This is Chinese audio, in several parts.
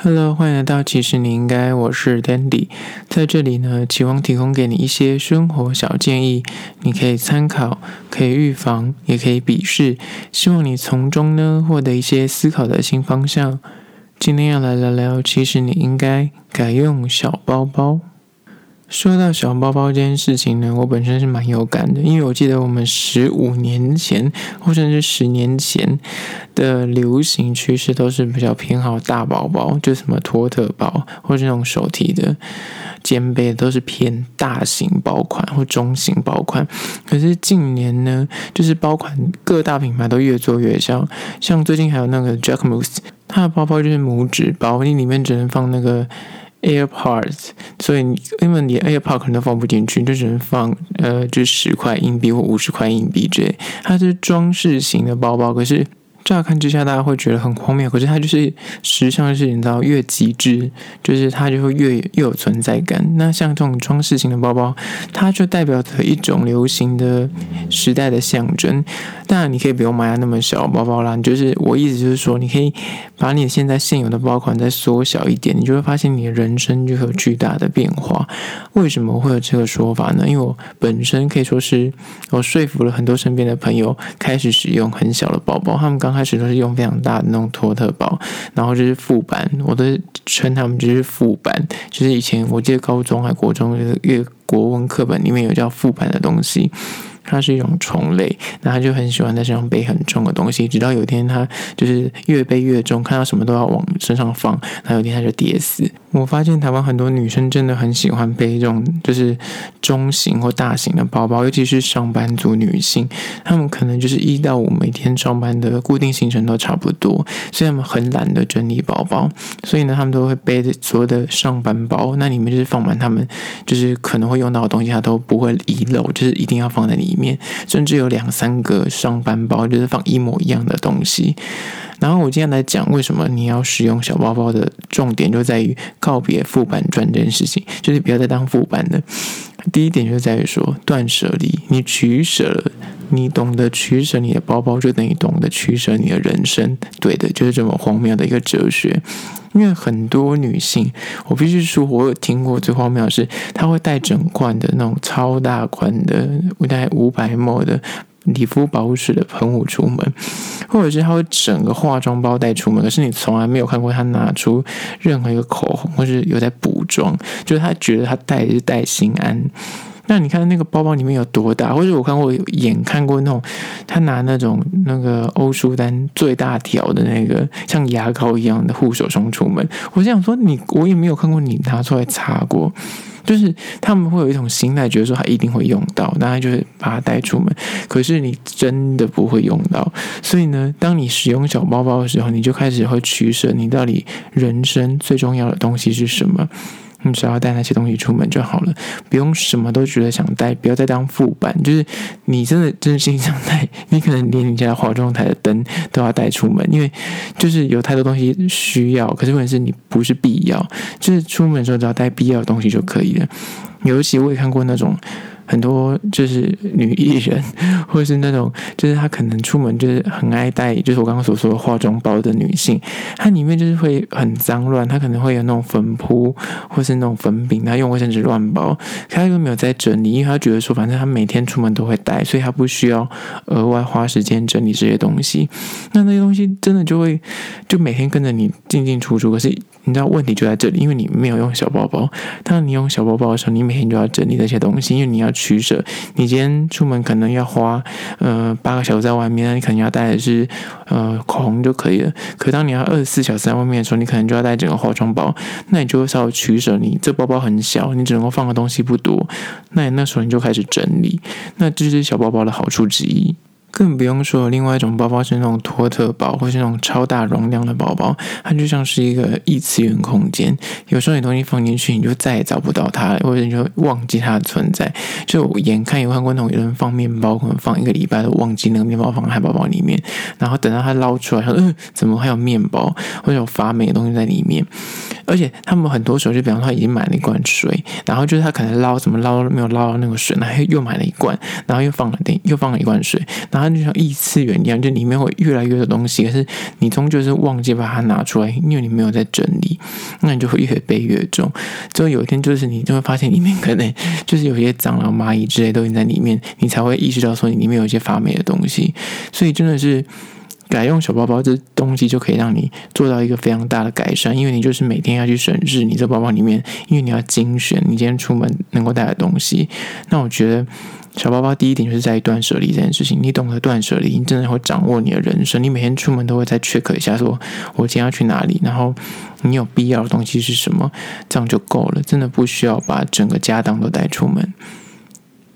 Hello，欢迎来到其实你应该，我是 Dandy，在这里呢，期望提供给你一些生活小建议，你可以参考，可以预防，也可以鄙视，希望你从中呢获得一些思考的新方向。今天要来聊聊，其实你应该改用小包包。说到小包包这件事情呢，我本身是蛮有感的，因为我记得我们十五年前或者是十年前的流行趋势都是比较偏好大包包，就什么托特包或是那种手提的肩背都是偏大型包款或中型包款。可是近年呢，就是包款各大品牌都越做越小，像最近还有那个 Jacquemus，它的包包就是拇指包，你里面只能放那个。AirPods，所以因为你 AirPods 可能都放不进去，就只能放呃，就十块硬币或五十块硬币之类。它是装饰型的包包，可是。乍看之下，大家会觉得很荒谬，可是它就是时尚是你知道越极致，就是它就会越越有存在感。那像这种装饰型的包包，它就代表着一种流行的时代的象征。当然，你可以不用买那么小包包啦。就是我意思就是说，你可以把你现在现有的包款再缩小一点，你就会发现你的人生就会有巨大的变化。为什么会有这个说法呢？因为我本身可以说是我说服了很多身边的朋友开始使用很小的包包，他们刚开始都是用非常大的那种托特包，然后就是副版，我都称他们就是副版，就是以前我记得高中还国中就是一个国文课本里面有叫副版的东西。它是一种虫类，那它就很喜欢在身上背很重的东西，直到有一天它就是越背越重，看到什么都要往身上放，那有一天它就跌死。我发现台湾很多女生真的很喜欢背这种就是中型或大型的包包，尤其是上班族女性，她们可能就是一到五每天上班的固定行程都差不多，所以她们很懒得整理包包，所以呢，她们都会背着所有的上班包，那里面就是放满她们就是可能会用到的东西，她都不会遗漏，就是一定要放在里。面甚至有两三个上班包，就是放一模一样的东西。然后我今天来讲为什么你要使用小包包的重点，就在于告别副版砖这件事情，就是不要再当副版的。第一点就在于说断舍离，你取舍，你懂得取舍你的包包，就等于懂得取舍你的人生。对的，就是这么荒谬的一个哲学。因为很多女性，我必须说，我有听过最荒谬的是，她会带整罐的那种超大罐的，大概五百 ml 的理肤保护水的喷雾出门，或者是他会整个化妆包带出门，可是你从来没有看过他拿出任何一个口红，或是有在补妆，就是他觉得他带的是带心安。那你看那个包包里面有多大？或者我看过眼看过那种，他拿那种那个欧舒丹最大条的那个像牙膏一样的护手霜出门。我想说你，我也没有看过你拿出来擦过。就是他们会有一种心态，觉得说他一定会用到，那他就是把它带出门。可是你真的不会用到，所以呢，当你使用小包包的时候，你就开始会取舍，你到底人生最重要的东西是什么？你只要带那些东西出门就好了，不用什么都觉得想带，不要再当副板。就是你真的真心想带，你可能连你家化妆台的灯都要带出门，因为就是有太多东西需要。可是问题是你不是必要，就是出门的时候只要带必要的东西就可以了。尤其我也看过那种。很多就是女艺人，或是那种就是她可能出门就是很爱带，就是我刚刚所说的化妆包的女性，她里面就是会很脏乱，她可能会有那种粉扑，或是那种粉饼，她用卫生纸乱包，她又没有在整理，因为她觉得说反正她每天出门都会带，所以她不需要额外花时间整理这些东西。那那些东西真的就会就每天跟着你进进出出，可是你知道问题就在这里，因为你没有用小包包。当你用小包包的时候，你每天就要整理这些东西，因为你要。取舍，你今天出门可能要花呃八个小时在外面，你可能要带的是呃口红就可以了。可当你要二十四小时在外面的时候，你可能就要带整个化妆包，那你就会稍微取舍。你这包包很小，你只能够放的东西不多，那你那时候你就开始整理，那这是小包包的好处之一。更不用说，另外一种包包是那种托特包，或是那种超大容量的包包，它就像是一个异次元空间。有时候你东西放进去，你就再也找不到它，或者你就忘记它的存在。就眼看有看过那种有人放面包，可能放一个礼拜都忘记那个面包放在包包里面，然后等到他捞出来，说：“嗯，怎么还有面包，或者有发霉的东西在里面？”而且他们很多时候就比方说他已经买了一罐水，然后就是他可能捞怎么捞没有捞到那个水，然后又买了一罐，然后又放了，又放了一罐水，然后就像异次元一样，就里面会越来越多东西，可是你终究是忘记把它拿出来，因为你没有在整理，那你就会越背越重。最后有一天就是你就会发现里面可能就是有些蟑螂、蚂蚁之类都已经在里面，你才会意识到说你里面有一些发霉的东西，所以真的是。改用小包包这东西就可以让你做到一个非常大的改善，因为你就是每天要去审视你这包包里面，因为你要精选你今天出门能够带的东西。那我觉得小包包第一点就是在于断舍离这件事情，你懂得断舍离，你真的会掌握你的人生。你每天出门都会再 check 一下，说我今天要去哪里，然后你有必要的东西是什么，这样就够了，真的不需要把整个家当都带出门。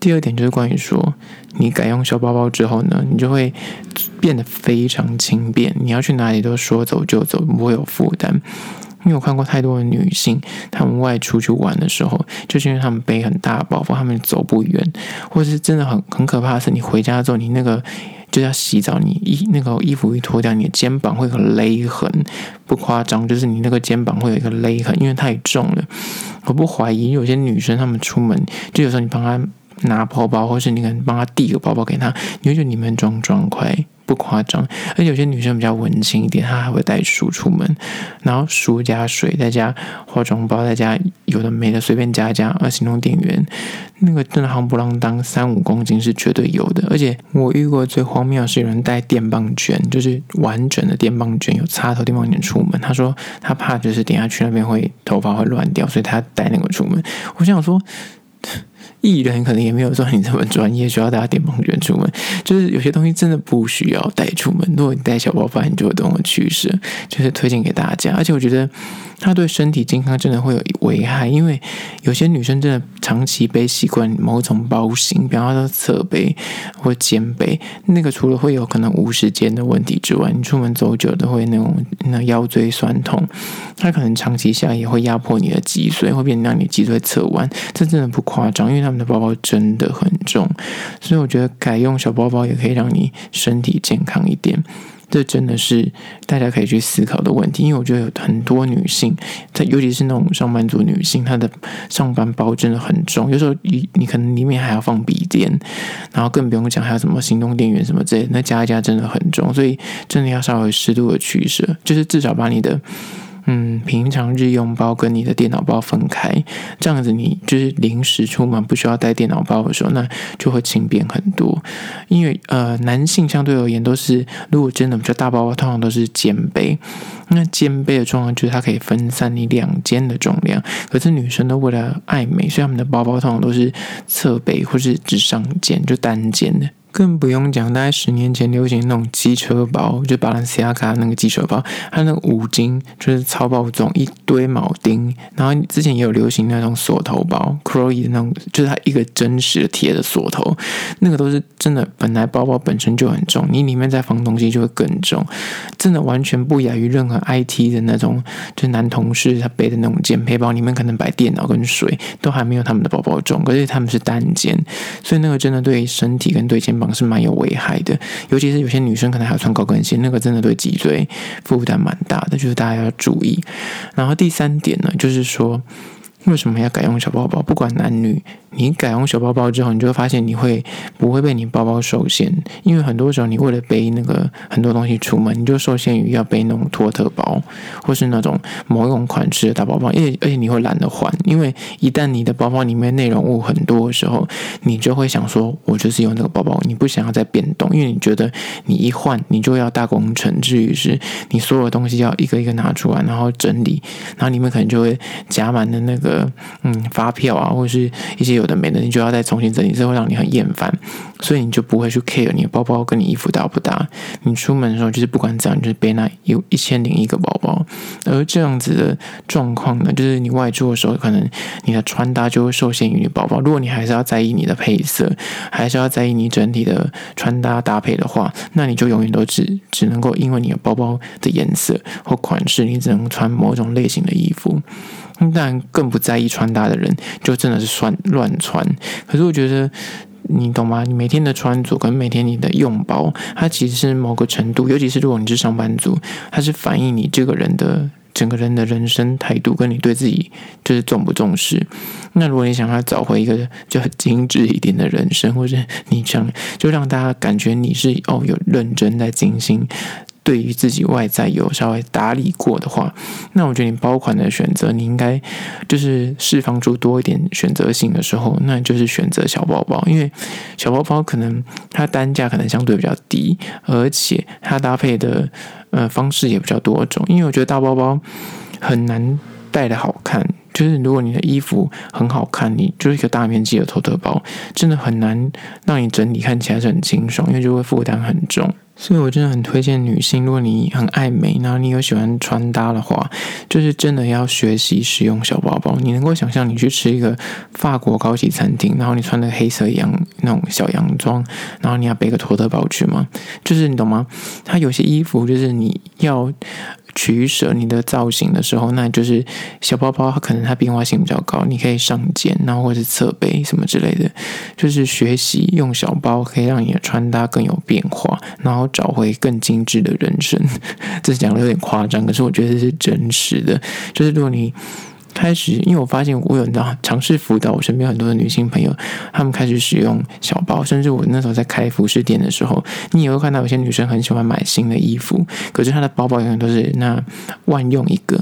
第二点就是关于说，你改用小包包之后呢，你就会变得非常轻便，你要去哪里都说走就走，不会有负担。因为我看过太多的女性，她们外出去玩的时候，就是因为她们背很大的包包，她们走不远，或是真的很很可怕的是，你回家之后，你那个就要洗澡，你衣那个衣服一脱掉，你的肩膀会很勒痕，不夸张，就是你那个肩膀会有一个勒痕，因为太重了。我不怀疑有些女生她们出门，就有时候你帮她。拿包包，或是你可能帮他递个包包给他，你会觉得里面装装快，不夸张。而且有些女生比较文静一点，她还会带书出门，然后书加水，再加化妆包，再加有的没的随便加加。而行动电源那个真的夯不啷当三五公斤是绝对有的。而且我遇过最荒谬是有人带电棒卷，就是完整的电棒卷，有插头电棒卷出门。他说他怕就是等下去那边会头发会乱掉，所以他带那个出门。我想说。艺人可能也没有说你这么专业，需要带电棒卷出门。就是有些东西真的不需要带出门。如果你带小包包，你就会懂得取舍。就是推荐给大家，而且我觉得它对身体健康真的会有危害，因为有些女生真的长期背习惯某种包型，比方说侧背或肩背，那个除了会有可能无时间的问题之外，你出门走久都会那种那腰椎酸痛，它可能长期下也会压迫你的脊髓，会变让你脊椎侧弯。这真的不夸张，因为它。他们的包包真的很重，所以我觉得改用小包包也可以让你身体健康一点。这真的是大家可以去思考的问题，因为我觉得有很多女性，她尤其是那种上班族女性，她的上班包真的很重，有时候你你可能里面还要放笔电，然后更不用讲还有什么行动电源什么之类的，那加一加真的很重，所以真的要稍微适度的取舍，就是至少把你的。嗯，平常日用包跟你的电脑包分开，这样子你就是临时出门不需要带电脑包的时候，那就会轻便很多。因为呃，男性相对而言都是，如果真的比较大包包，通常都是肩背。那肩背的状况就是它可以分散你两肩的重量。可是女生都为了爱美，所以他们的包包通常都是侧背或是只上肩，就单肩的。更不用讲，大概十年前流行那种机车包，就巴兰西亚卡那个机车包，它那个五金就是超爆重，一堆铆钉。然后之前也有流行那种锁头包，Chloe 的那种，就是它一个真实的铁的锁头，那个都是真的。本来包包本身就很重，你里面再放东西就会更重，真的完全不亚于任何 IT 的那种，就是男同事他背的那种肩背包，里面可能摆电脑跟水，都还没有他们的包包重。可是他们是单肩，所以那个真的对身体跟对肩。是蛮有危害的，尤其是有些女生可能还要穿高跟鞋，那个真的对脊椎负担蛮大的，就是大家要注意。然后第三点呢，就是说。为什么要改用小包包？不管男女，你改用小包包之后，你就会发现你会不会被你包包受限？因为很多时候你为了背那个很多东西出门，你就受限于要背那种托特包，或是那种某一种款式的大包包。而且而且你会懒得换，因为一旦你的包包里面内容物很多的时候，你就会想说，我就是用那个包包，你不想要再变动，因为你觉得你一换你就要大工程，至于是你所有东西要一个一个拿出来，然后整理，然后里面可能就会夹满的那个。呃，嗯，发票啊，或者是一些有的没的，你就要再重新整理，这会让你很厌烦，所以你就不会去 care 你的包包跟你衣服搭不搭。你出门的时候就是不管怎样，就是背那有一千零一个包包。而这样子的状况呢，就是你外出的时候，可能你的穿搭就会受限于你包包。如果你还是要在意你的配色，还是要在意你整体的穿搭搭配的话，那你就永远都只只能够因为你的包包的颜色或款式，你只能穿某种类型的衣服。但更不在意穿搭的人，就真的是乱乱穿。可是我觉得，你懂吗？你每天的穿着跟每天你的用包，它其实是某个程度，尤其是如果你是上班族，它是反映你这个人的整个人的人生态度，跟你对自己就是重不重视。那如果你想要找回一个就很精致一点的人生，或者你想就让大家感觉你是哦有认真在精心。对于自己外在有稍微打理过的话，那我觉得你包款的选择，你应该就是释放出多一点选择性的时候，那就是选择小包包，因为小包包可能它单价可能相对比较低，而且它搭配的呃方式也比较多种。因为我觉得大包包很难带的好看，就是如果你的衣服很好看，你就是一个大面积的托特包，真的很难让你整体看起来是很清爽，因为就会负担很重。所以，我真的很推荐女性，如果你很爱美，然后你有喜欢穿搭的话，就是真的要学习使用小包你能够想象，你去吃一个法国高级餐厅，然后你穿的黑色洋那种小洋装，然后你要背个托特包去吗？就是你懂吗？它有些衣服就是你要。取舍你的造型的时候，那就是小包包，它可能它变化性比较高，你可以上肩，然后或者是侧背什么之类的。就是学习用小包可以让你的穿搭更有变化，然后找回更精致的人生。这讲的有点夸张，可是我觉得这是真实的。就是如果你。开始，因为我发现我有尝试辅导我身边很多的女性朋友，她们开始使用小包，甚至我那时候在开服饰店的时候，你也会看到有些女生很喜欢买新的衣服，可是她的包包永远都是那万用一个。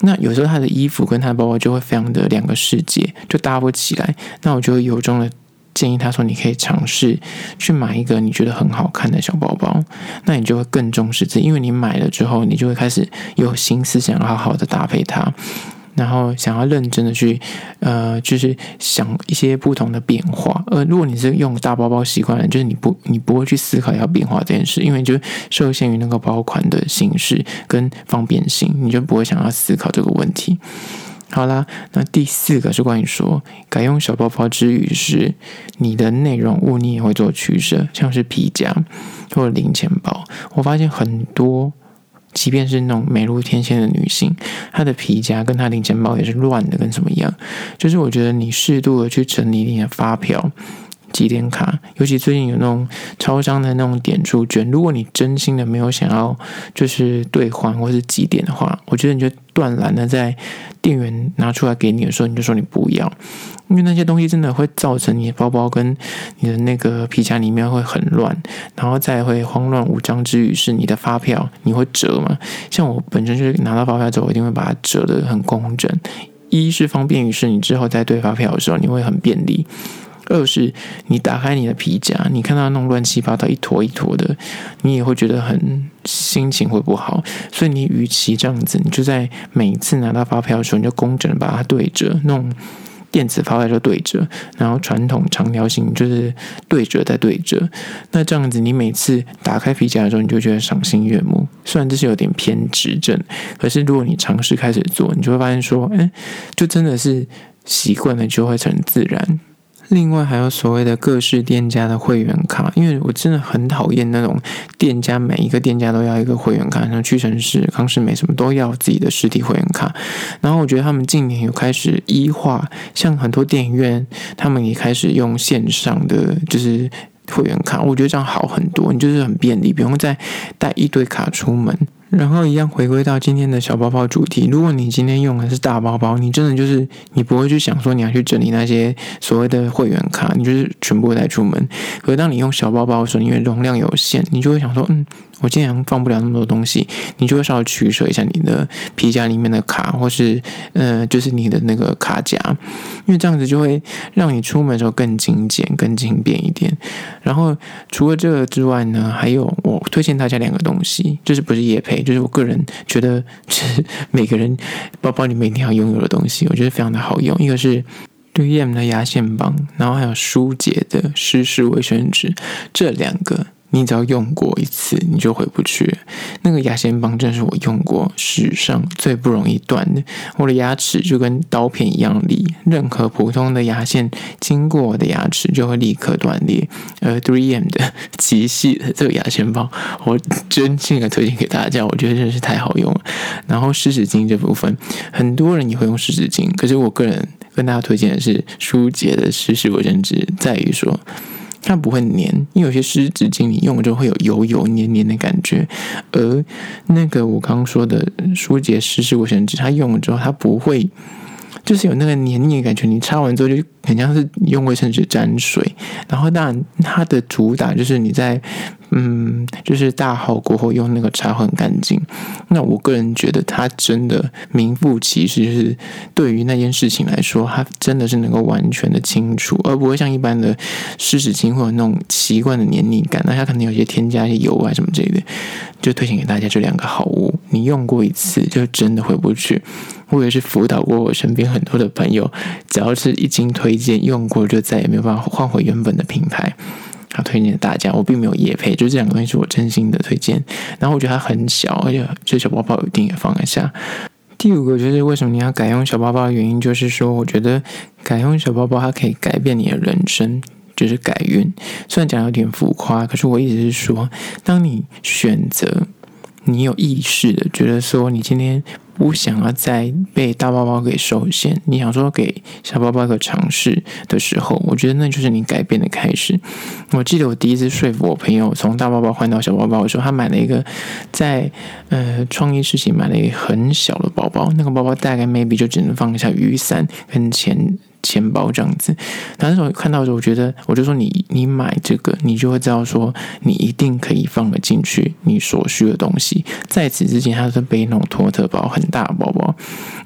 那有时候她的衣服跟她的包包就会非常的两个世界，就搭不起来。那我就由衷的建议她说，你可以尝试去买一个你觉得很好看的小包包，那你就会更重视自己，因为你买了之后，你就会开始有心思想好好的搭配它。然后想要认真的去，呃，就是想一些不同的变化。呃，如果你是用大包包习惯了，就是你不你不会去思考要变化这件事，因为就受限于那个包款的形式跟方便性，你就不会想要思考这个问题。好啦，那第四个是关于说改用小包包之余，是你的内容物你也会做取舍，像是皮夹或者零钱包。我发现很多。即便是那种美如天仙的女性，她的皮夹跟她零钱包也是乱的，跟什么一样。就是我觉得你适度的去整理你的发票、几点卡，尤其最近有那种超商的那种点数券，如果你真心的没有想要就是兑换或是几点的话，我觉得你就断然的在店员拿出来给你的时候，你就说你不要。因为那些东西真的会造成你的包包跟你的那个皮夹里面会很乱，然后再会慌乱无章之余，是你的发票你会折嘛？像我本身就是拿到发票之后，我一定会把它折得很工整。一是方便于是你之后在对发票的时候你会很便利；二是你打开你的皮夹，你看到那种乱七八糟一坨一坨的，你也会觉得很心情会不好。所以你与其这样子，你就在每次拿到发票的时候，你就工整的把它对折，那种。电子发票就对折，然后传统长条形就是对折再对折。那这样子，你每次打开皮夹的时候，你就觉得赏心悦目。虽然这是有点偏执症，可是如果你尝试开始做，你就会发现说，哎，就真的是习惯了，就会成自然。另外还有所谓的各式店家的会员卡，因为我真的很讨厌那种店家每一个店家都要一个会员卡，像屈臣氏、康士美什么都要自己的实体会员卡。然后我觉得他们近年有开始一化，像很多电影院他们也开始用线上的就是会员卡，我觉得这样好很多，你就是很便利，不用再带一堆卡出门。然后一样回归到今天的小包包主题。如果你今天用的是大包包，你真的就是你不会去想说你要去整理那些所谓的会员卡，你就是全部带出门。可是当你用小包包的时候，因为容量有限，你就会想说，嗯，我经常放不了那么多东西，你就会稍微取舍一下你的皮夹里面的卡，或是呃，就是你的那个卡夹，因为这样子就会让你出门的时候更精简、更轻便一点。然后除了这个之外呢，还有我推荐大家两个东西，就是不是夜配。就是我个人觉得，是每个人包包里面一定要拥有的东西，我觉得非常的好用。一个是 3M 的牙线棒，然后还有舒洁的湿式卫生纸，这两个。你只要用过一次，你就回不去。那个牙线棒真是我用过史上最不容易断的。我的牙齿就跟刀片一样利，任何普通的牙线经过我的牙齿就会立刻断裂。而 3M 的极细的这个牙线棒，我真心的推荐给大家，我觉得真是太好用了。然后湿纸巾这部分，很多人也会用湿纸巾，可是我个人跟大家推荐的是舒洁的湿式卫生纸，在于说。它不会黏，因为有些湿纸巾你用了之后会有油油黏黏的感觉，而那个我刚刚说的舒洁湿式卫生纸，它用了之后它不会。就是有那个黏腻的感觉，你擦完之后就很像是用卫生纸沾水。然后当然它的主打就是你在嗯，就是大号过后用那个擦很干净。那我个人觉得它真的名副其实，就是对于那件事情来说，它真的是能够完全的清除，而不会像一般的湿纸巾会有那种奇怪的黏腻感。那它可能有些添加一些油啊什么之类的，就推荐给大家这两个好物。你用过一次就真的回不去。我也是辅导过我身边很多的朋友，只要是一经推荐用过，就再也没有办法换回原本的品牌。好，推荐大家，我并没有夜配，就这两个东西是我真心的推荐。然后我觉得它很小，而且这小包包一定也放得下。第五个就是为什么你要改用小包包的原因，就是说我觉得改用小包包它可以改变你的人生，就是改运。虽然讲有点浮夸，可是我意思是说，当你选择，你有意识的觉得说，你今天。不想要再被大包包给受限，你想说给小包包一个尝试的时候，我觉得那就是你改变的开始。我记得我第一次说服我朋友从大包包换到小包包的时候，他买了一个在呃创意市集买了一个很小的包包，那个包包大概 maybe 就只能放下雨伞跟钱。钱包这样子，那时候看到的时候，我觉得我就说你你买这个，你就会知道说你一定可以放得进去你所需的东西。在此之前，他是背那种托特包，很大的包包。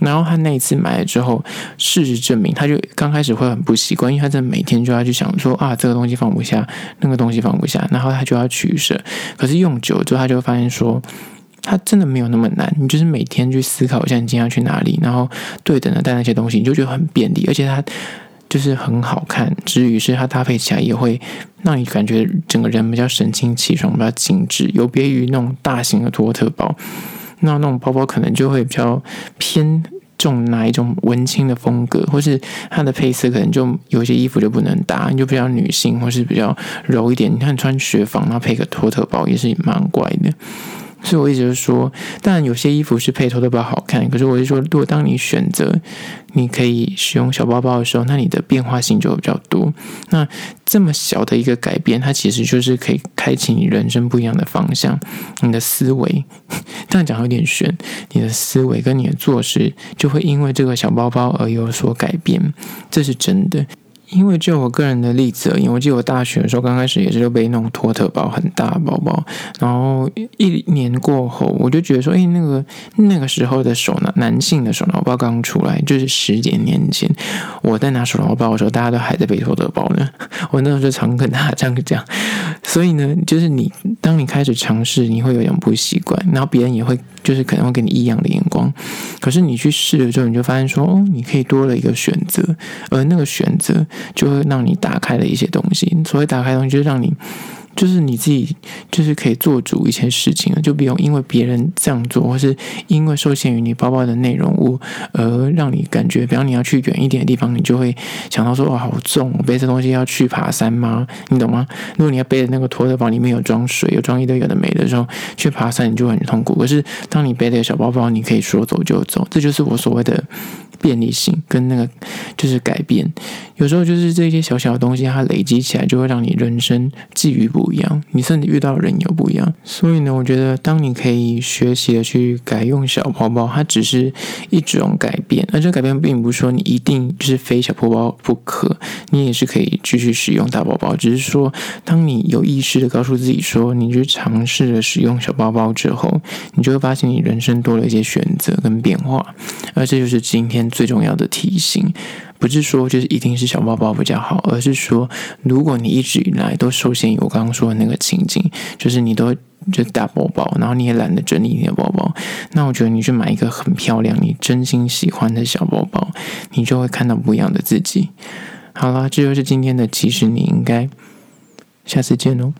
然后他那一次买了之后，事实证明，他就刚开始会很不习惯，因为他真的每天就要去想说啊，这个东西放不下，那个东西放不下，然后他就要取舍。可是用久之后，他就会发现说。它真的没有那么难，你就是每天去思考一下你今天要去哪里，然后对等的带那些东西，你就觉得很便利，而且它就是很好看。至于是它搭配起来也会让你感觉整个人比较神清气爽，比较精致，有别于那种大型的托特包。那那种包包可能就会比较偏重哪一种文青的风格，或是它的配色可能就有些衣服就不能搭，你就比较女性或是比较柔一点。你看穿雪纺，然后配个托特包也是蛮怪的。所以我一直说，当然有些衣服是配托特包好看，可是我就说，如果当你选择你可以使用小包包的时候，那你的变化性就会比较多。那这么小的一个改变，它其实就是可以开启你人生不一样的方向。你的思维，这样讲有点悬，你的思维跟你的做事就会因为这个小包包而有所改变，这是真的。因为就我个人的例子而言，我记得我大学的时候刚开始也是就背那种托特包，很大包包，然后一年过后，我就觉得说，哎，那个那个时候的手拿男性的手拿包刚出来，就是十几年前，我在拿手拿包的时候，大家都还在背托特包呢。我那时候就常跟他这样讲，所以呢，就是你当你开始尝试，你会有点不习惯，然后别人也会就是可能会给你异样的眼光，可是你去试了之后，你就发现说，哦，你可以多了一个选择，而那个选择。就会让你打开了一些东西。所谓打开东西，就是让你，就是你自己，就是可以做主一些事情了，就不用因为别人这样做，或是因为受限于你包包的内容物，而让你感觉，比方你要去远一点的地方，你就会想到说，哇，好重，我背这东西要去爬山吗？你懂吗？如果你要背的那个托特包里面有装水，有装一堆有的没的时候，去爬山你就很痛苦。可是当你背的小包包，你可以说走就走，这就是我所谓的。便利性跟那个就是改变，有时候就是这些小小的东西，它累积起来就会让你人生际遇不不一样，你甚至遇到的人有不一样。所以呢，我觉得当你可以学习的去改用小包包，它只是一种改变，而这改变并不是说你一定是非小包包不可，你也是可以继续使用大包包。只是说，当你有意识的告诉自己说，你去尝试着使用小包包之后，你就会发现你人生多了一些选择跟变化，而这就是今天。最重要的提醒，不是说就是一定是小包包比较好，而是说，如果你一直以来都受限于我刚刚说的那个情景，就是你都就大包包，然后你也懒得整理你的包包，那我觉得你去买一个很漂亮、你真心喜欢的小包包，你就会看到不一样的自己。好啦，这就是今天的，其实你应该下次见哦。